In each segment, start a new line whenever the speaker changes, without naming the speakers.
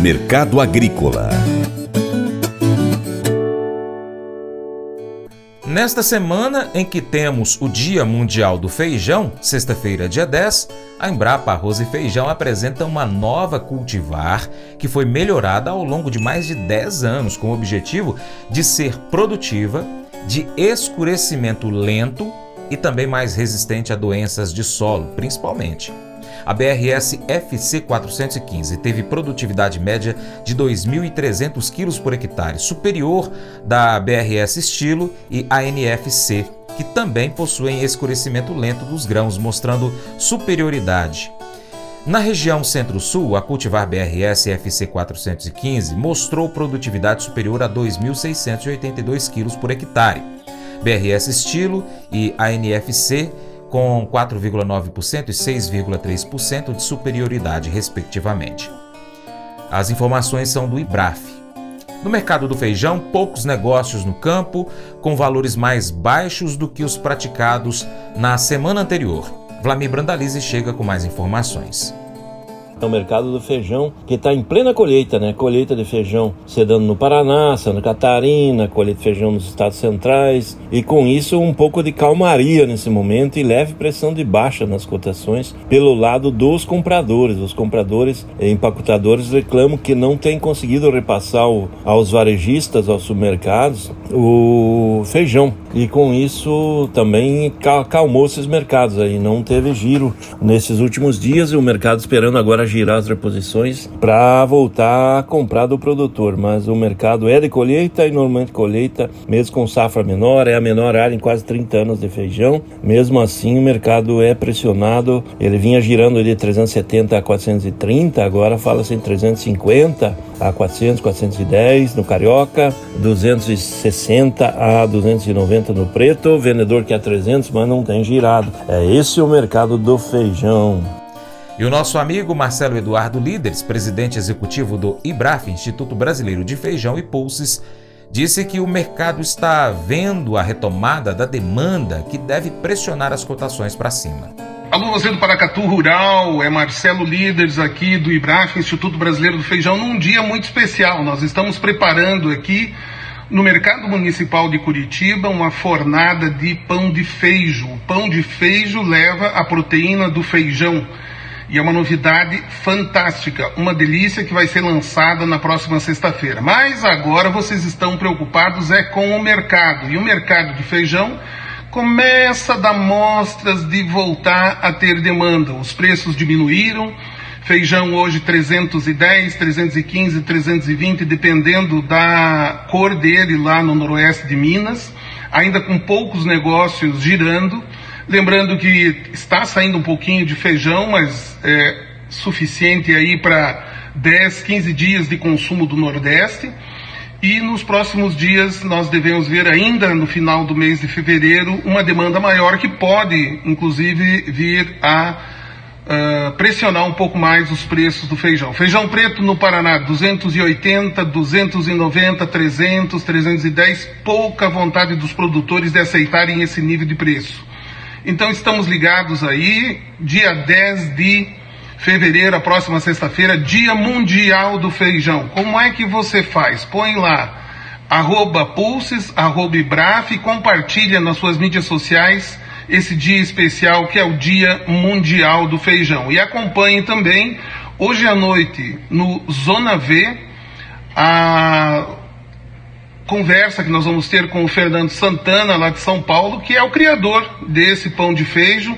Mercado Agrícola
Nesta semana em que temos o Dia Mundial do Feijão, sexta-feira, dia 10, a Embrapa Arroz e Feijão apresenta uma nova cultivar que foi melhorada ao longo de mais de 10 anos com o objetivo de ser produtiva, de escurecimento lento e também mais resistente a doenças de solo, principalmente. A BRS FC 415 teve produtividade média de 2.300 kg por hectare, superior da BRS Estilo e ANFC, que também possuem escurecimento lento dos grãos, mostrando superioridade. Na região Centro-Sul, a cultivar BRS FC 415 mostrou produtividade superior a 2.682 kg por hectare. BRS Estilo e ANFC com 4,9% e 6,3% de superioridade, respectivamente. As informações são do IBRAF. No mercado do feijão, poucos negócios no campo, com valores mais baixos do que os praticados na semana anterior. Vlamir Brandalize chega com mais informações.
É o mercado do feijão que está em plena colheita, né? Colheita de feijão se dando no Paraná, Santa Catarina, colheita de feijão nos estados centrais e com isso um pouco de calmaria nesse momento e leve pressão de baixa nas cotações pelo lado dos compradores. Os compradores empacotadores reclamam que não têm conseguido repassar aos varejistas, aos supermercados, o feijão e com isso também calmou esses mercados aí. Não teve giro nesses últimos dias e o mercado esperando agora girar as reposições para voltar a comprar do produtor. Mas o mercado é de colheita e normalmente colheita, mesmo com safra menor, é a menor área em quase 30 anos de feijão. Mesmo assim, o mercado é pressionado. Ele vinha girando de 370 a 430, agora fala-se em 350 a 400, 410 no carioca, 260 a 290 no preto, vendedor que é 300, mas não tem girado. É esse o mercado do feijão.
E o nosso amigo Marcelo Eduardo Líderes, presidente executivo do IBRAF, Instituto Brasileiro de Feijão e Pulses, disse que o mercado está vendo a retomada da demanda que deve pressionar as cotações para cima.
Alô, você do Paracatu Rural, é Marcelo Líderes aqui do IBRAF, Instituto Brasileiro do Feijão, num dia muito especial. Nós estamos preparando aqui no mercado municipal de Curitiba uma fornada de pão de feijo. O pão de feijo leva a proteína do feijão e é uma novidade fantástica, uma delícia que vai ser lançada na próxima sexta-feira. Mas agora vocês estão preocupados é com o mercado. E o mercado de feijão começa a dar mostras de voltar a ter demanda. Os preços diminuíram. Feijão hoje 310, 315, 320, dependendo da cor dele lá no noroeste de Minas. Ainda com poucos negócios girando. Lembrando que está saindo um pouquinho de feijão, mas é suficiente aí para 10, 15 dias de consumo do Nordeste. E nos próximos dias nós devemos ver ainda no final do mês de fevereiro uma demanda maior que pode, inclusive, vir a uh, pressionar um pouco mais os preços do feijão. Feijão preto no Paraná 280, 290, 300, 310. Pouca vontade dos produtores de aceitarem esse nível de preço. Então estamos ligados aí, dia 10 de fevereiro, a próxima sexta-feira, Dia Mundial do Feijão. Como é que você faz? Põe lá, arroba pulses, arroba compartilha nas suas mídias sociais esse dia especial que é o Dia Mundial do Feijão. E acompanhe também, hoje à noite, no Zona V, a conversa que nós vamos ter com o Fernando Santana, lá de São Paulo, que é o criador desse pão de feijo,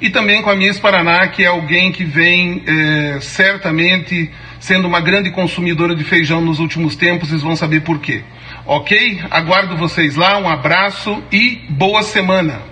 e também com a Miss Paraná, que é alguém que vem é, certamente sendo uma grande consumidora de feijão nos últimos tempos, vocês vão saber por quê. Ok? Aguardo vocês lá, um abraço e boa semana!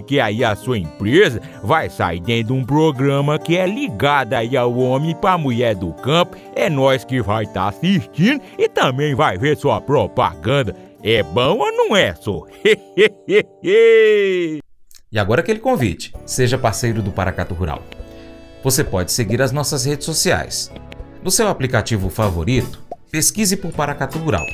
aí a sua empresa vai sair dentro de um programa que é ligado aí ao homem para mulher do campo. É nós que vai estar tá assistindo e também vai ver sua propaganda. É bom ou não é, só?
e agora aquele convite. Seja parceiro do Paracato Rural. Você pode seguir as nossas redes sociais. No seu aplicativo favorito, pesquise por Paracatu Rural.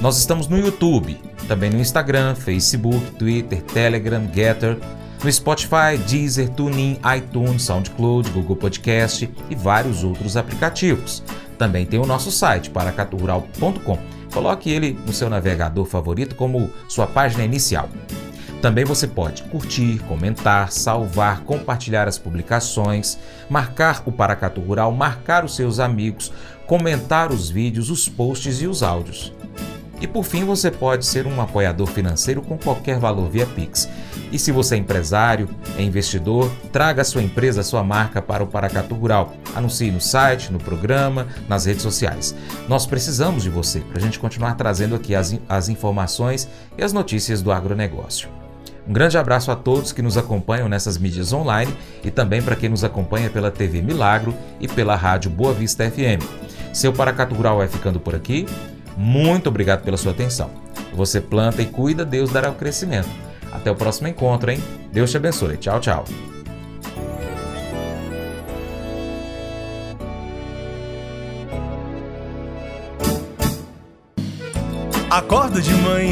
Nós estamos no YouTube, também no Instagram, Facebook, Twitter, Telegram, Getter, no Spotify, Deezer, TuneIn, iTunes, SoundCloud, Google Podcast e vários outros aplicativos. Também tem o nosso site, paracaturural.com. Coloque ele no seu navegador favorito como sua página inicial. Também você pode curtir, comentar, salvar, compartilhar as publicações, marcar o Paracatu Rural, marcar os seus amigos, comentar os vídeos, os posts e os áudios. E por fim, você pode ser um apoiador financeiro com qualquer valor via Pix. E se você é empresário, é investidor, traga a sua empresa, a sua marca para o Paracatu Rural. Anuncie no site, no programa, nas redes sociais. Nós precisamos de você para a gente continuar trazendo aqui as, as informações e as notícias do agronegócio. Um grande abraço a todos que nos acompanham nessas mídias online e também para quem nos acompanha pela TV Milagro e pela rádio Boa Vista FM. Seu Paracatu Rural vai ficando por aqui. Muito obrigado pela sua atenção. Você planta e cuida, Deus dará o crescimento. Até o próximo encontro, hein? Deus te abençoe. Tchau, tchau.
Acordo de manhã